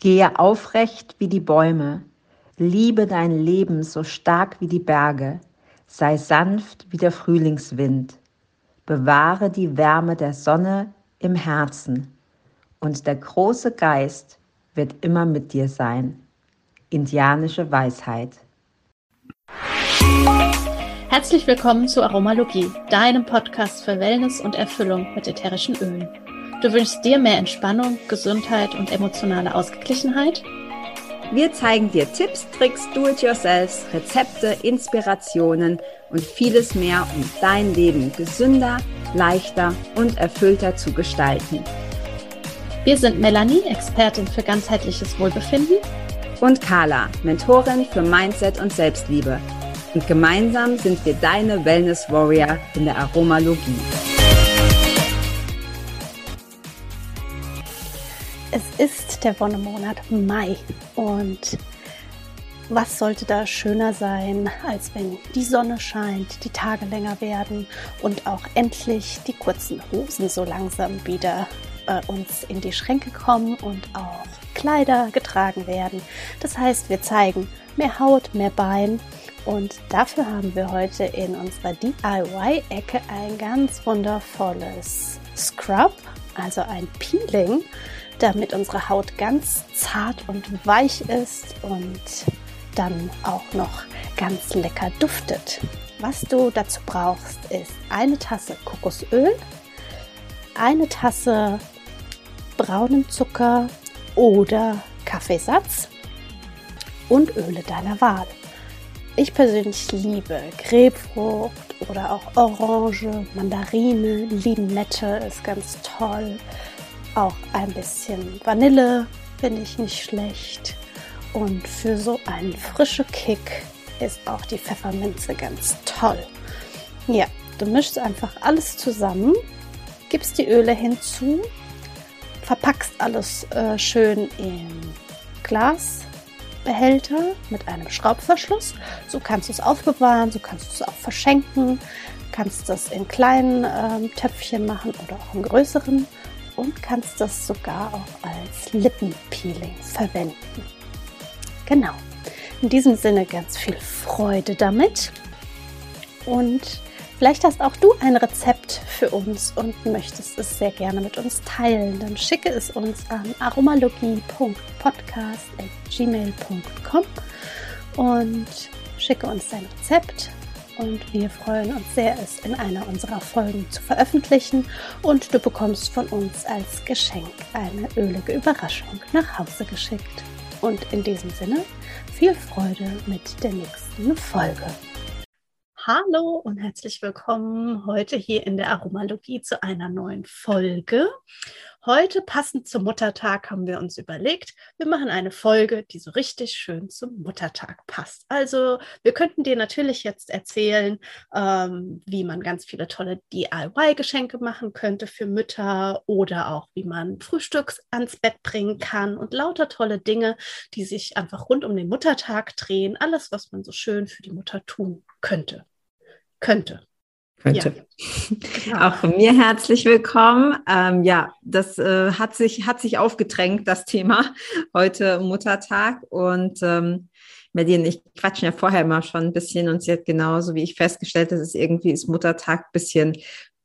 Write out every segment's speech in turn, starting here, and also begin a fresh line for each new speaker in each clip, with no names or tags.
Gehe aufrecht wie die Bäume, liebe dein Leben so stark wie die Berge, sei sanft wie der Frühlingswind, bewahre die Wärme der Sonne im Herzen, und der große Geist wird immer mit dir sein. Indianische Weisheit.
Herzlich willkommen zu Aromalogie, deinem Podcast für Wellness und Erfüllung mit ätherischen Ölen. Du wünschst dir mehr Entspannung, Gesundheit und emotionale Ausgeglichenheit?
Wir zeigen dir Tipps, Tricks, Do-it-yourselfs, Rezepte, Inspirationen und vieles mehr, um dein Leben gesünder, leichter und erfüllter zu gestalten.
Wir sind Melanie, Expertin für ganzheitliches Wohlbefinden.
Und Carla, Mentorin für Mindset und Selbstliebe. Und gemeinsam sind wir deine Wellness Warrior in der Aromalogie.
Es ist der Wonnemonat Mai. Und was sollte da schöner sein, als wenn die Sonne scheint, die Tage länger werden und auch endlich die kurzen Hosen so langsam wieder äh, uns in die Schränke kommen und auch Kleider getragen werden. Das heißt, wir zeigen mehr Haut, mehr Bein. Und dafür haben wir heute in unserer DIY-Ecke ein ganz wundervolles Scrub, also ein Peeling damit unsere Haut ganz zart und weich ist und dann auch noch ganz lecker duftet. Was du dazu brauchst, ist eine Tasse Kokosöl, eine Tasse braunen Zucker oder Kaffeesatz und Öle deiner Wahl. Ich persönlich liebe Grapefrucht oder auch Orange, Mandarine, Limette ist ganz toll. Auch ein bisschen Vanille finde ich nicht schlecht. Und für so einen frischen Kick ist auch die Pfefferminze ganz toll. Ja, du mischst einfach alles zusammen, gibst die Öle hinzu, verpackst alles äh, schön in Glasbehälter mit einem Schraubverschluss. So kannst du es aufbewahren, so kannst du es auch verschenken, kannst das in kleinen äh, Töpfchen machen oder auch in größeren und kannst das sogar auch als Lippenpeeling verwenden. Genau. In diesem Sinne ganz viel Freude damit und vielleicht hast auch du ein Rezept für uns und möchtest es sehr gerne mit uns teilen. Dann schicke es uns an aromalogie.podcast.gmail.com und schicke uns dein Rezept und wir freuen uns sehr, es in einer unserer Folgen zu veröffentlichen und du bekommst von uns als Geschenk eine ölige Überraschung nach Hause geschickt. Und in diesem Sinne viel Freude mit der nächsten Folge. Hallo und herzlich willkommen heute hier in der Aromalogie zu einer neuen Folge. Heute, passend zum Muttertag, haben wir uns überlegt, wir machen eine Folge, die so richtig schön zum Muttertag passt. Also, wir könnten dir natürlich jetzt erzählen, ähm, wie man ganz viele tolle DIY-Geschenke machen könnte für Mütter oder auch, wie man Frühstücks ans Bett bringen kann und lauter tolle Dinge, die sich einfach rund um den Muttertag drehen. Alles, was man so schön für die Mutter tun könnte. Könnte.
Könnte. Ja. Auch von mir herzlich willkommen. Ähm, ja, das äh, hat, sich, hat sich aufgedrängt, das Thema heute Muttertag. Und ähm, Medien, ich quatschen ja vorher immer schon ein bisschen und sie hat genauso wie ich festgestellt, dass es irgendwie ist Muttertag ein bisschen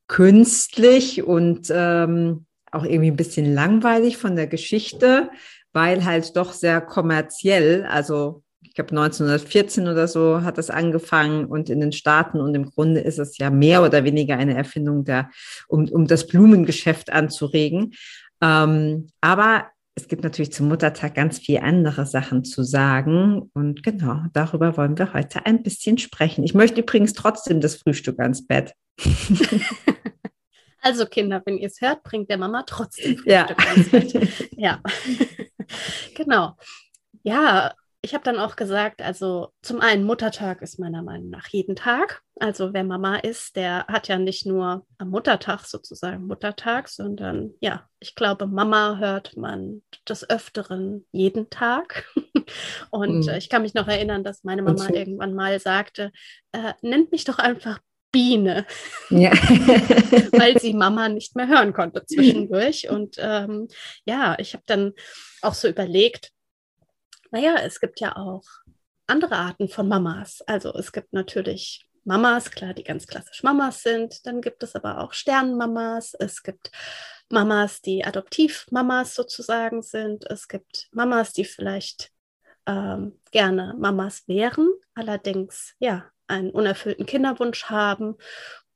künstlich und ähm, auch irgendwie ein bisschen langweilig von der Geschichte, weil halt doch sehr kommerziell, also ich glaube 1914 oder so hat das angefangen und in den Staaten und im Grunde ist es ja mehr oder weniger eine Erfindung der, um, um das Blumengeschäft anzuregen. Ähm, aber es gibt natürlich zum Muttertag ganz viele andere Sachen zu sagen. Und genau, darüber wollen wir heute ein bisschen sprechen. Ich möchte übrigens trotzdem das Frühstück ans Bett.
Also Kinder, wenn ihr es hört, bringt der Mama trotzdem Frühstück ja. ans Bett. Ja, genau. Ja, ich habe dann auch gesagt, also zum einen Muttertag ist meiner Meinung nach jeden Tag. Also wer Mama ist, der hat ja nicht nur am Muttertag sozusagen Muttertag, sondern ja, ich glaube, Mama hört man des Öfteren jeden Tag. Und mhm. ich kann mich noch erinnern, dass meine Mama irgendwann mal sagte, äh, nennt mich doch einfach Biene, ja. weil sie Mama nicht mehr hören konnte zwischendurch. Und ähm, ja, ich habe dann auch so überlegt, naja, es gibt ja auch andere Arten von Mamas. Also es gibt natürlich Mamas, klar, die ganz klassisch Mamas sind. Dann gibt es aber auch Sternenmamas. Es gibt Mamas, die Adoptivmamas sozusagen sind. Es gibt Mamas, die vielleicht ähm, gerne Mamas wären, allerdings ja einen unerfüllten Kinderwunsch haben.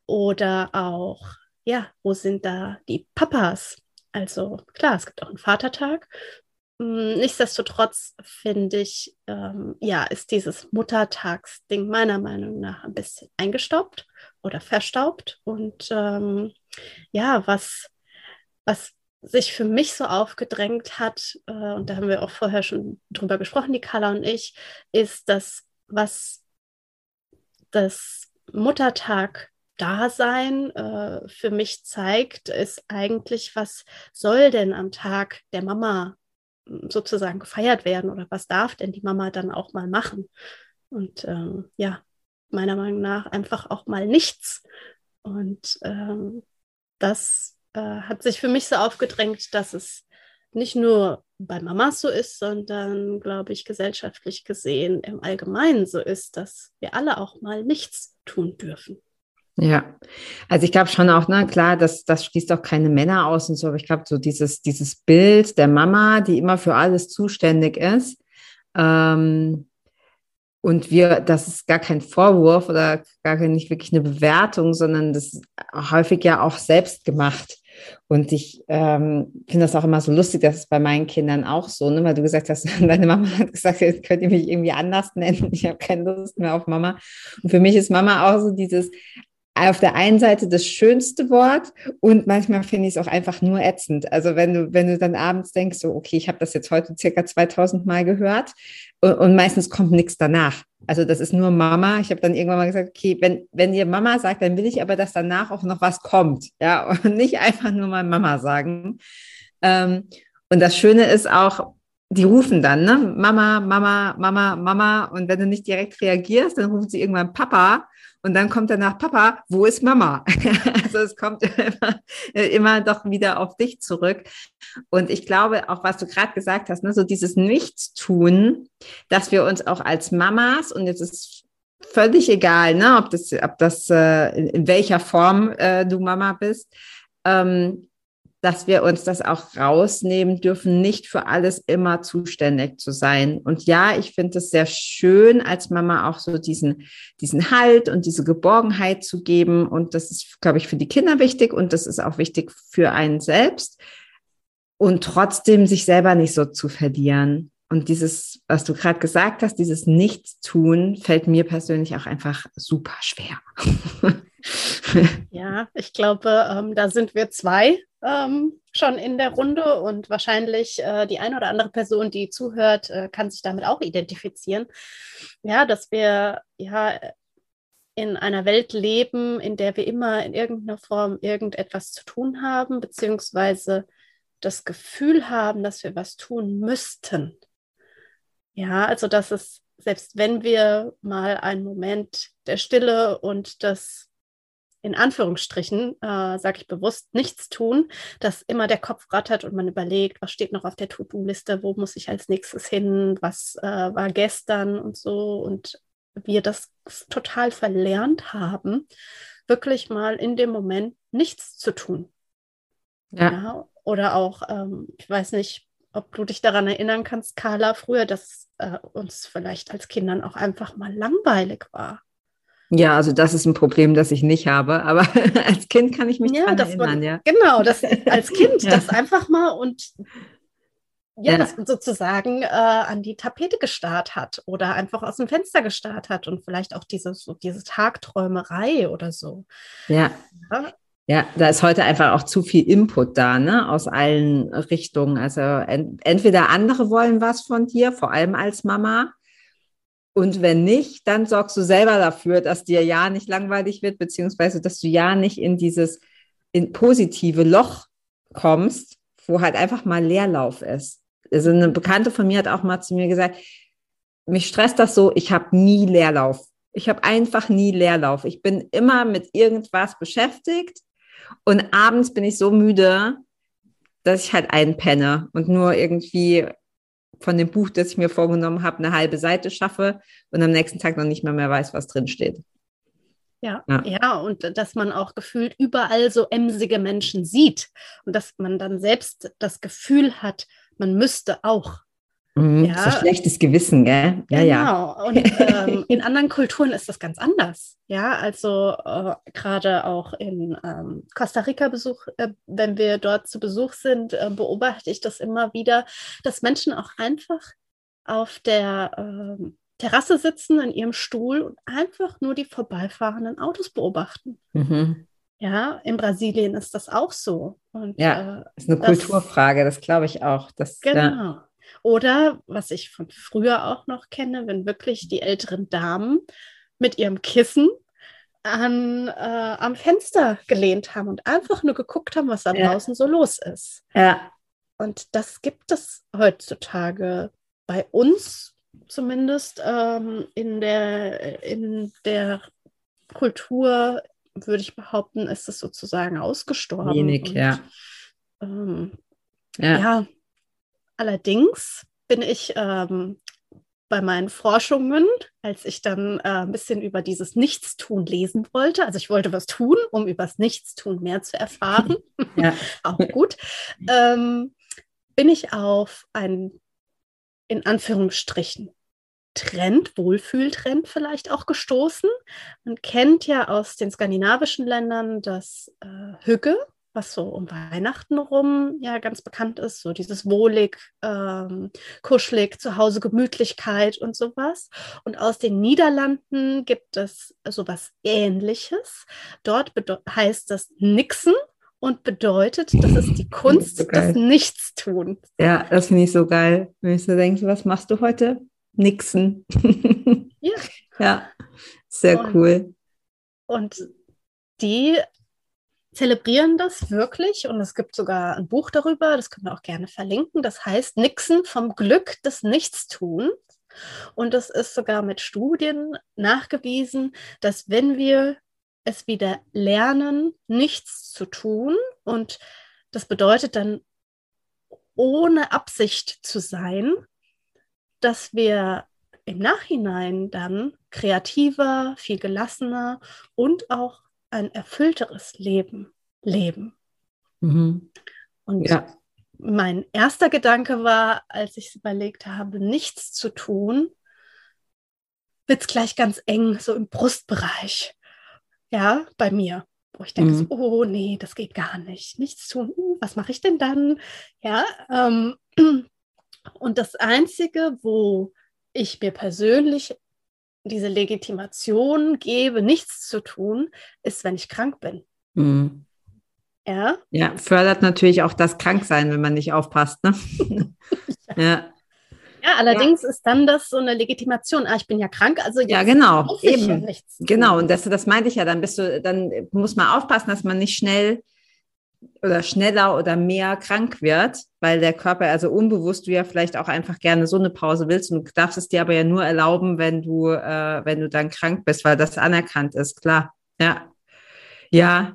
Oder auch, ja, wo sind da die Papas? Also klar, es gibt auch einen Vatertag nichtsdestotrotz finde ich, ähm, ja, ist dieses Muttertagsding meiner Meinung nach ein bisschen eingestaubt oder verstaubt. Und ähm, ja, was, was sich für mich so aufgedrängt hat, äh, und da haben wir auch vorher schon drüber gesprochen, die Carla und ich, ist das, was das Muttertag Dasein äh, für mich zeigt, ist eigentlich, was soll denn am Tag der Mama sozusagen gefeiert werden oder was darf denn die Mama dann auch mal machen? Und ähm, ja, meiner Meinung nach einfach auch mal nichts. Und ähm, das äh, hat sich für mich so aufgedrängt, dass es nicht nur bei Mamas so ist, sondern, glaube ich, gesellschaftlich gesehen im Allgemeinen so ist, dass wir alle auch mal nichts tun dürfen.
Ja, also ich glaube schon auch, ne, klar, das, das schließt auch keine Männer aus und so, aber ich glaube, so dieses, dieses Bild der Mama, die immer für alles zuständig ist, ähm, und wir, das ist gar kein Vorwurf oder gar nicht wirklich eine Bewertung, sondern das ist häufig ja auch selbst gemacht. Und ich ähm, finde das auch immer so lustig, dass es bei meinen Kindern auch so, ne? weil du gesagt hast, deine Mama hat gesagt, jetzt könnt ihr mich irgendwie anders nennen. Ich habe keine Lust mehr auf Mama. Und für mich ist Mama auch so dieses, auf der einen Seite das schönste Wort und manchmal finde ich es auch einfach nur ätzend. Also wenn du, wenn du dann abends denkst, so, okay, ich habe das jetzt heute circa 2000 Mal gehört und, und meistens kommt nichts danach. Also das ist nur Mama. Ich habe dann irgendwann mal gesagt, okay, wenn, wenn ihr Mama sagt, dann will ich aber, dass danach auch noch was kommt. Ja, und nicht einfach nur mal Mama sagen. Ähm, und das Schöne ist auch, die rufen dann, ne? Mama, Mama, Mama, Mama. Und wenn du nicht direkt reagierst, dann rufen sie irgendwann Papa. Und dann kommt danach, Papa, wo ist Mama? also es kommt immer, immer doch wieder auf dich zurück. Und ich glaube, auch was du gerade gesagt hast, ne, so dieses Nichtstun, dass wir uns auch als Mamas, und jetzt ist völlig egal, ne, ob das, ob das äh, in, welcher Form äh, du Mama bist, ähm, dass wir uns das auch rausnehmen dürfen, nicht für alles immer zuständig zu sein. Und ja, ich finde es sehr schön, als Mama auch so diesen, diesen Halt und diese Geborgenheit zu geben. Und das ist, glaube ich, für die Kinder wichtig und das ist auch wichtig für einen selbst. Und trotzdem sich selber nicht so zu verlieren. Und dieses, was du gerade gesagt hast, dieses Nichtstun, fällt mir persönlich auch einfach super schwer.
ja, ich glaube, ähm, da sind wir zwei ähm, schon in der Runde und wahrscheinlich äh, die eine oder andere Person, die zuhört, äh, kann sich damit auch identifizieren. Ja, dass wir ja in einer Welt leben, in der wir immer in irgendeiner Form irgendetwas zu tun haben, beziehungsweise das Gefühl haben, dass wir was tun müssten. Ja, also dass es, selbst wenn wir mal einen Moment der Stille und des in Anführungsstrichen, äh, sage ich bewusst, nichts tun, dass immer der Kopf rattert und man überlegt, was steht noch auf der To-Do-Liste, wo muss ich als nächstes hin, was äh, war gestern und so. Und wir das total verlernt haben, wirklich mal in dem Moment nichts zu tun. Ja. ja oder auch, ähm, ich weiß nicht, ob du dich daran erinnern kannst, Carla, früher, dass äh, uns vielleicht als Kindern auch einfach mal langweilig war.
Ja, also das ist ein Problem, das ich nicht habe, aber als Kind kann ich mich ja, daran erinnern,
man,
ja.
Genau, das als Kind ja. das einfach mal und ja, ja. dass man sozusagen äh, an die Tapete gestarrt hat oder einfach aus dem Fenster gestarrt hat und vielleicht auch diese, so diese Tagträumerei oder so.
Ja. ja. Ja, da ist heute einfach auch zu viel Input da, ne, aus allen Richtungen. Also ent entweder andere wollen was von dir, vor allem als Mama, und wenn nicht, dann sorgst du selber dafür, dass dir ja nicht langweilig wird, beziehungsweise dass du ja nicht in dieses in positive Loch kommst, wo halt einfach mal Leerlauf ist. Also eine Bekannte von mir hat auch mal zu mir gesagt, mich stresst das so, ich habe nie Leerlauf Ich habe einfach nie Leerlauf. Ich bin immer mit irgendwas beschäftigt und abends bin ich so müde, dass ich halt einpenne und nur irgendwie von dem Buch, das ich mir vorgenommen habe, eine halbe Seite schaffe und am nächsten Tag noch nicht mehr mehr weiß, was drin steht.
Ja, ja, ja, und dass man auch gefühlt überall so emsige Menschen sieht und dass man dann selbst das Gefühl hat, man müsste auch.
Mhm, ja. So schlechtes Gewissen, gell?
Ja, genau. ja. Und ähm, in anderen Kulturen ist das ganz anders. Ja, also äh, gerade auch in ähm, Costa Rica Besuch, äh, wenn wir dort zu Besuch sind, äh, beobachte ich das immer wieder, dass Menschen auch einfach auf der ähm, Terrasse sitzen in ihrem Stuhl und einfach nur die vorbeifahrenden Autos beobachten. Mhm. Ja, in Brasilien ist das auch so.
Und, ja, äh, ist eine das, Kulturfrage, das glaube ich auch. Das,
genau. Ja. Oder was ich von früher auch noch kenne, wenn wirklich die älteren Damen mit ihrem Kissen an, äh, am Fenster gelehnt haben und einfach nur geguckt haben, was da ja. draußen so los ist.
Ja.
Und das gibt es heutzutage bei uns zumindest ähm, in, der, in der Kultur, würde ich behaupten, ist es sozusagen ausgestorben.
Wenig,
und,
ja.
Ähm, ja. ja. Allerdings bin ich ähm, bei meinen Forschungen, als ich dann äh, ein bisschen über dieses Nichtstun lesen wollte, also ich wollte was tun, um über das Nichtstun mehr zu erfahren, ja. auch gut, ähm, bin ich auf ein in Anführungsstrichen Trend, Wohlfühltrend vielleicht auch gestoßen. Man kennt ja aus den skandinavischen Ländern das äh, Hügge, was so um Weihnachten rum ja ganz bekannt ist, so dieses wohlig, ähm, kuschelig, zu Hause Gemütlichkeit und sowas. Und aus den Niederlanden gibt es sowas ähnliches. Dort heißt das Nixen und bedeutet, das ist die Kunst so des Nichtstuns.
Ja, das finde ich so geil. Wenn ich so denke, was machst du heute? Nixen. ja. ja, sehr
und,
cool.
Und die zelebrieren das wirklich und es gibt sogar ein Buch darüber, das können wir auch gerne verlinken. Das heißt Nixen vom Glück des Nichtstuns. Und es ist sogar mit Studien nachgewiesen, dass wenn wir es wieder lernen, nichts zu tun. Und das bedeutet dann, ohne Absicht zu sein, dass wir im Nachhinein dann kreativer, viel gelassener und auch ein erfüllteres Leben leben. Mhm. Und ja. mein erster Gedanke war, als ich es überlegt habe, nichts zu tun, wird es gleich ganz eng, so im Brustbereich ja, bei mir. Wo ich denke, mhm. so, oh nee, das geht gar nicht. Nichts tun, uh, was mache ich denn dann? Ja, ähm, und das Einzige, wo ich mir persönlich diese Legitimation gebe, nichts zu tun, ist, wenn ich krank bin. Mhm.
Ja. Ja, fördert natürlich auch das Kranksein, wenn man nicht aufpasst. Ne?
ja. ja. Ja, allerdings ja. ist dann das so eine Legitimation. Ah, ich bin ja krank, also
ja genau, eben ja genau. Und das, das meinte ich ja. Dann bist du, dann muss man aufpassen, dass man nicht schnell oder schneller oder mehr krank wird, weil der Körper also unbewusst du ja vielleicht auch einfach gerne so eine Pause willst und du darfst es dir aber ja nur erlauben, wenn du äh, wenn du dann krank bist, weil das anerkannt ist, klar. Ja, ja.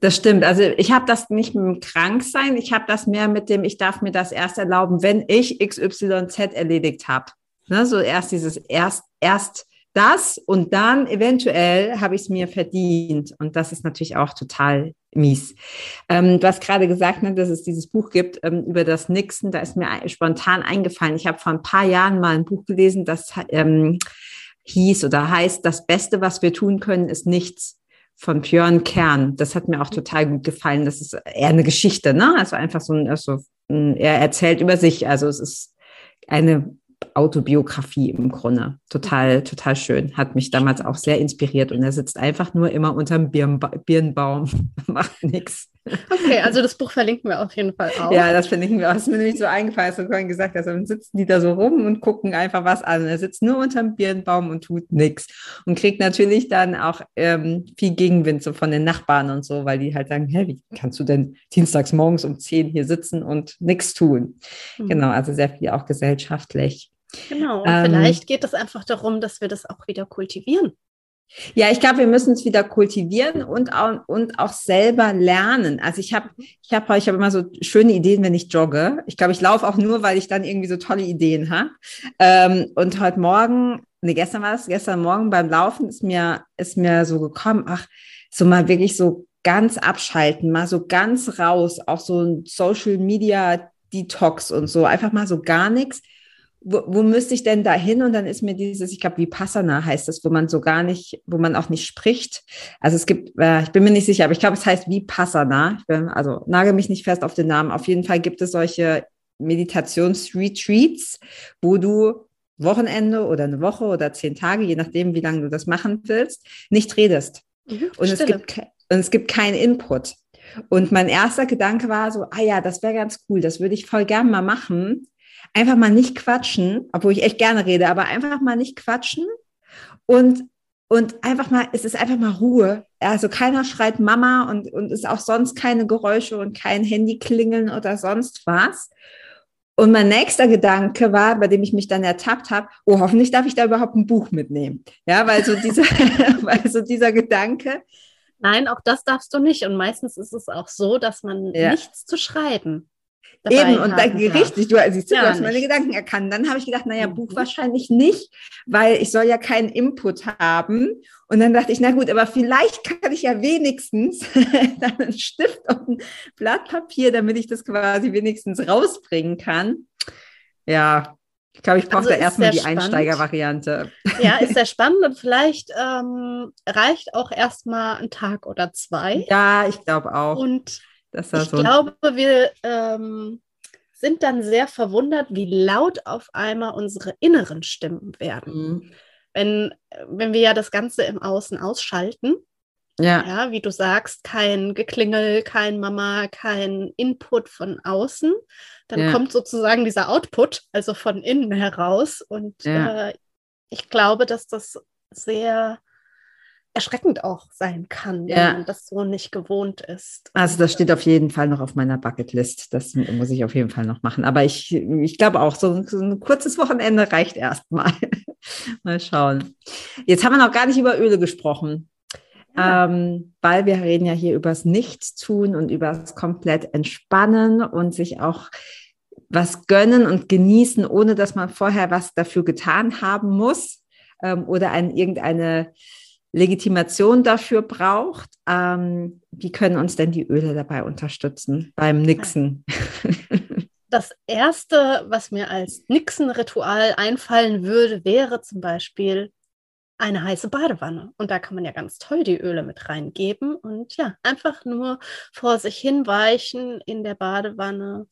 Das stimmt. Also ich habe das nicht mit dem Kranksein, ich habe das mehr mit dem, ich darf mir das erst erlauben, wenn ich XYZ erledigt habe. Ne, so erst dieses erst, erst das und dann eventuell habe ich es mir verdient. Und das ist natürlich auch total mies. Ähm, du hast gerade gesagt, ne, dass es dieses Buch gibt ähm, über das Nixon. Da ist mir spontan eingefallen. Ich habe vor ein paar Jahren mal ein Buch gelesen, das ähm, hieß oder heißt, das Beste, was wir tun können, ist nichts von Björn Kern. Das hat mir auch total gut gefallen. Das ist eher eine Geschichte, ne? Also einfach so ein, also, er erzählt über sich. Also es ist eine Autobiografie im Grunde. Total, total schön. Hat mich damals auch sehr inspiriert. Und er sitzt einfach nur immer unterm Birnba Birnbaum, macht nichts.
Okay, also das Buch verlinken wir auf jeden Fall auch.
Ja, das verlinken wir auch. Das ist mir nämlich so eingefallen, als du vorhin gesagt hast, dann sitzen die da so rum und gucken einfach was an. Er sitzt nur unterm Birnbaum und tut nichts. Und kriegt natürlich dann auch ähm, viel Gegenwind so von den Nachbarn und so, weil die halt sagen, hä, wie kannst du denn dienstags morgens um 10 hier sitzen und nichts tun? Mhm. Genau, also sehr viel auch gesellschaftlich
Genau, und ähm, vielleicht geht es einfach darum, dass wir das auch wieder kultivieren.
Ja, ich glaube, wir müssen es wieder kultivieren und auch, und auch selber lernen. Also ich habe ich hab, ich hab immer so schöne Ideen, wenn ich jogge. Ich glaube, ich laufe auch nur, weil ich dann irgendwie so tolle Ideen habe. Ähm, und heute Morgen, nee, gestern war es, gestern Morgen beim Laufen ist mir, ist mir so gekommen, ach, so mal wirklich so ganz abschalten, mal so ganz raus, auch so ein Social Media Detox und so, einfach mal so gar nichts wo, wo müsste ich denn da hin? Und dann ist mir dieses, ich glaube, wie Passana heißt das, wo man so gar nicht, wo man auch nicht spricht. Also es gibt, äh, ich bin mir nicht sicher, aber ich glaube, es heißt wie Passana. Ich bin, also nagel mich nicht fest auf den Namen. Auf jeden Fall gibt es solche Meditationsretreats, wo du Wochenende oder eine Woche oder zehn Tage, je nachdem, wie lange du das machen willst, nicht redest. Mhm, und, es gibt, und es gibt keinen Input. Und mein erster Gedanke war so, ah ja, das wäre ganz cool, das würde ich voll gern mal machen einfach mal nicht quatschen, obwohl ich echt gerne rede, aber einfach mal nicht quatschen und und einfach mal, es ist einfach mal Ruhe. Also keiner schreit Mama und, und ist auch sonst keine Geräusche und kein Handy klingeln oder sonst was. Und mein nächster Gedanke war, bei dem ich mich dann ertappt habe, oh, hoffentlich darf ich da überhaupt ein Buch mitnehmen. Ja, weil so dieser, weil so dieser Gedanke.
Nein, auch das darfst du nicht. Und meistens ist es auch so, dass man ja. nichts zu schreiben
Eben, und dann, richtig, du, siehst du, ja, du hast meine Gedanken erkannt. Dann habe ich gedacht, naja, mhm. Buch wahrscheinlich nicht, weil ich soll ja keinen Input haben. Und dann dachte ich, na gut, aber vielleicht kann ich ja wenigstens dann einen Stift und ein Blatt Papier, damit ich das quasi wenigstens rausbringen kann. Ja, ich glaube, ich brauche also da erstmal die Einsteigervariante.
Ja, ist sehr spannend und vielleicht ähm, reicht auch erstmal ein Tag oder zwei.
Ja, ich glaube auch.
Und ich so glaube, wir ähm, sind dann sehr verwundert, wie laut auf einmal unsere inneren Stimmen werden. Mhm. Wenn, wenn wir ja das Ganze im Außen ausschalten, ja. ja, wie du sagst, kein Geklingel, kein Mama, kein Input von außen, dann ja. kommt sozusagen dieser Output, also von innen heraus. Und ja. äh, ich glaube, dass das sehr erschreckend auch sein kann, ja. wenn man das so nicht gewohnt ist.
Also das steht auf jeden Fall noch auf meiner Bucketlist. Das muss ich auf jeden Fall noch machen. Aber ich, ich glaube auch, so, so ein kurzes Wochenende reicht erstmal. mal schauen. Jetzt haben wir noch gar nicht über Öle gesprochen. Ja. Ähm, weil wir reden ja hier übers Nichtstun und übers komplett Entspannen und sich auch was gönnen und genießen, ohne dass man vorher was dafür getan haben muss ähm, oder ein, irgendeine Legitimation dafür braucht. Ähm, wie können uns denn die Öle dabei unterstützen beim Nixen?
Das erste, was mir als Nixen-Ritual einfallen würde, wäre zum Beispiel eine heiße Badewanne. Und da kann man ja ganz toll die Öle mit reingeben und ja, einfach nur vor sich hinweichen in der Badewanne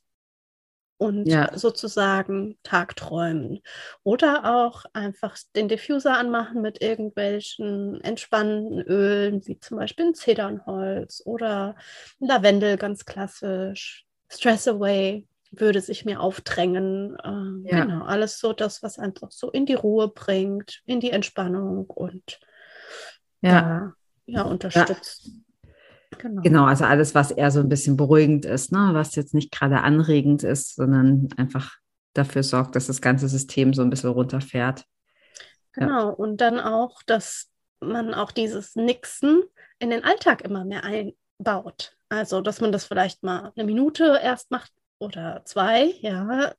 und ja. sozusagen tagträumen. Oder auch einfach den Diffuser anmachen mit irgendwelchen entspannenden Ölen, wie zum Beispiel ein Zedernholz oder Lavendel, ganz klassisch. Stress Away würde sich mir aufdrängen. Ähm, ja. Genau, alles so das, was einfach so in die Ruhe bringt, in die Entspannung und ja, ja unterstützt. Ja.
Genau. genau, also alles, was eher so ein bisschen beruhigend ist, ne? was jetzt nicht gerade anregend ist, sondern einfach dafür sorgt, dass das ganze System so ein bisschen runterfährt.
Genau, ja. und dann auch, dass man auch dieses Nixen in den Alltag immer mehr einbaut. Also, dass man das vielleicht mal eine Minute erst macht oder zwei, ja,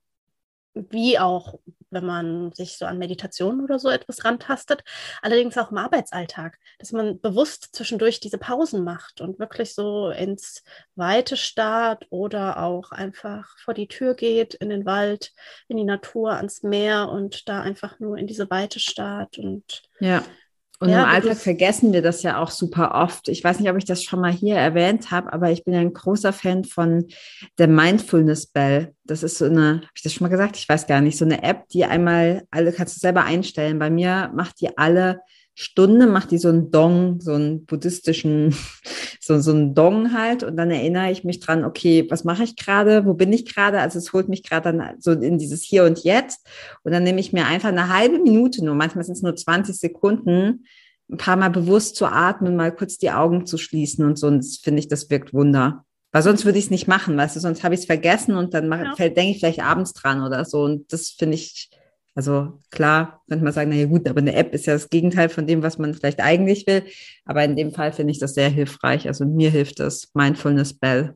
wie auch, wenn man sich so an Meditation oder so etwas rantastet, allerdings auch im Arbeitsalltag, dass man bewusst zwischendurch diese Pausen macht und wirklich so ins Weite starrt oder auch einfach vor die Tür geht, in den Wald, in die Natur, ans Meer und da einfach nur in diese Weite starrt und
ja. Und ja, im Alltag vergessen wir das ja auch super oft. Ich weiß nicht, ob ich das schon mal hier erwähnt habe, aber ich bin ein großer Fan von der Mindfulness Bell. Das ist so eine, habe ich das schon mal gesagt? Ich weiß gar nicht, so eine App, die einmal alle kannst du selber einstellen. Bei mir macht die alle Stunde, macht die so einen Dong, so einen buddhistischen, so, so einen Dong halt. Und dann erinnere ich mich dran, okay, was mache ich gerade? Wo bin ich gerade? Also es holt mich gerade dann so in dieses Hier und Jetzt. Und dann nehme ich mir einfach eine halbe Minute nur, manchmal sind es nur 20 Sekunden, ein paar Mal bewusst zu atmen, mal kurz die Augen zu schließen und so. Und das finde ich, das wirkt Wunder. Weil sonst würde ich es nicht machen, weißt du, sonst habe ich es vergessen und dann ja. denke ich vielleicht abends dran oder so. Und das finde ich, Also klar, könnte man sagen, naja gut, aber eine App ist ja das Gegenteil von dem, was man vielleicht eigentlich will. Aber in dem Fall finde ich das sehr hilfreich. Also mir hilft das Mindfulness Bell.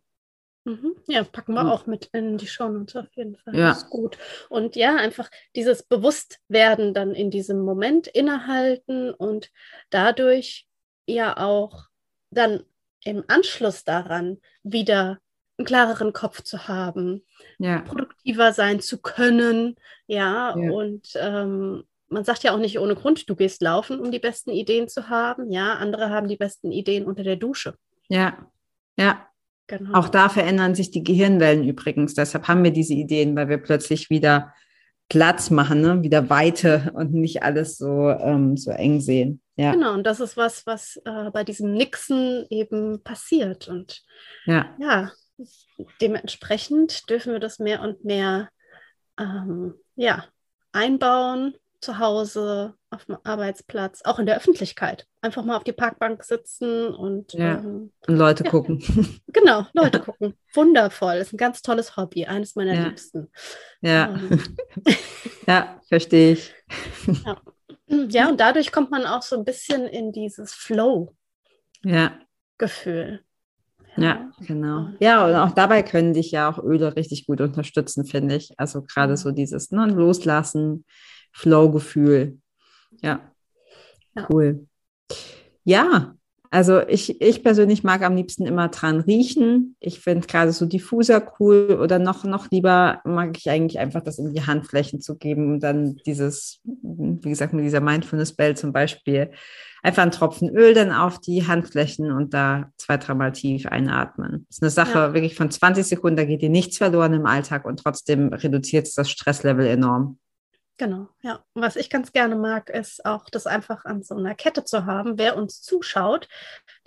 Mhm. Ja, packen wir auch mit in die Shownotes auf jeden Fall. Ja. Das ist gut. Und ja, einfach dieses Bewusstwerden dann in diesem Moment innehalten und dadurch ja auch dann im Anschluss daran wieder einen klareren Kopf zu haben, ja. produktiver sein zu können, ja, ja. und ähm, man sagt ja auch nicht ohne Grund, du gehst laufen, um die besten Ideen zu haben, ja, andere haben die besten Ideen unter der Dusche.
Ja, ja, Genau. Auch da verändern sich die Gehirnwellen übrigens. Deshalb haben wir diese Ideen, weil wir plötzlich wieder Platz machen, ne? wieder Weite und nicht alles so, ähm, so eng sehen.
Ja. Genau, und das ist was, was äh, bei diesem Nixen eben passiert. Und ja, ja dementsprechend dürfen wir das mehr und mehr ähm, ja, einbauen zu Hause, auf dem Arbeitsplatz, auch in der Öffentlichkeit. Einfach mal auf die Parkbank sitzen und,
ja. ähm, und Leute ja. gucken.
Genau, Leute ja. gucken. Wundervoll. Ist ein ganz tolles Hobby, eines meiner. Liebsten.
Ja, ähm. ja verstehe ich.
Ja. ja, und dadurch kommt man auch so ein bisschen in dieses Flow-Gefühl.
Ja, genau. Ja, und auch dabei können dich ja auch Öle richtig gut unterstützen, finde ich. Also gerade so dieses ne, Loslassen, Flow-Gefühl. Ja. ja, cool. Ja, also ich, ich persönlich mag am liebsten immer dran riechen. Ich finde gerade so diffuser cool oder noch, noch lieber mag ich eigentlich einfach das in die Handflächen zu geben und dann dieses, wie gesagt, mit dieser Mindfulness Bell zum Beispiel, einfach einen Tropfen Öl dann auf die Handflächen und da zwei, dreimal tief einatmen. Das ist eine Sache ja. wirklich von 20 Sekunden, da geht dir nichts verloren im Alltag und trotzdem reduziert es das Stresslevel enorm.
Genau, ja. Und was ich ganz gerne mag, ist auch das einfach an so einer Kette zu haben. Wer uns zuschaut,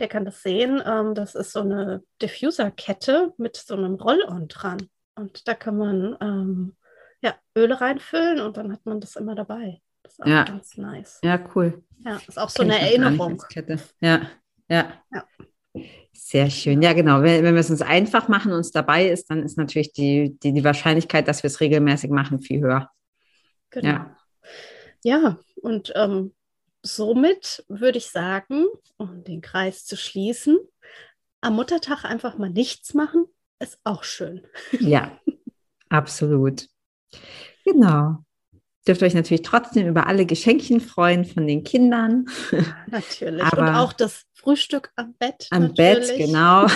der kann das sehen. Ähm, das ist so eine Diffuser-Kette mit so einem Roll-On dran. Und da kann man ähm, ja, Öle reinfüllen und dann hat man das immer dabei. Das ist auch
ja.
ganz nice.
Ja, cool.
Ja, ist auch so Kenn eine Erinnerung.
Ja, ja. ja. Sehr schön. Ja, genau. Wenn, wenn wir es uns einfach machen und es dabei ist, dann ist natürlich die, die, die Wahrscheinlichkeit, dass wir es regelmäßig machen, viel höher.
Genau. Ja, ja und ähm, somit würde ich sagen, um den Kreis zu schließen, am Muttertag einfach mal nichts machen, ist auch schön.
Ja, absolut. Genau. Dürft euch natürlich trotzdem über alle Geschenkchen freuen von den Kindern.
Natürlich. Aber Und auch das Frühstück am Bett.
Am natürlich. Bett, genau.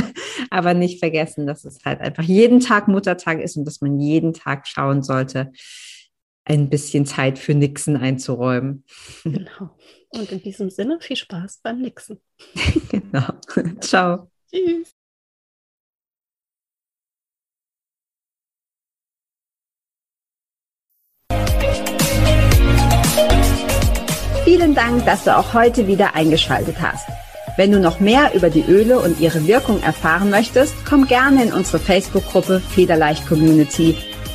Aber nicht vergessen, dass es halt einfach jeden Tag Muttertag ist und dass man jeden Tag schauen sollte, ein bisschen Zeit für Nixen einzuräumen.
Genau. Und in diesem Sinne viel Spaß beim Nixen.
genau. Ciao. Tschüss. Vielen Dank, dass du auch heute wieder eingeschaltet hast. Wenn du noch mehr über die Öle und ihre Wirkung erfahren möchtest, komm gerne in unsere Facebook-Gruppe Federleicht Community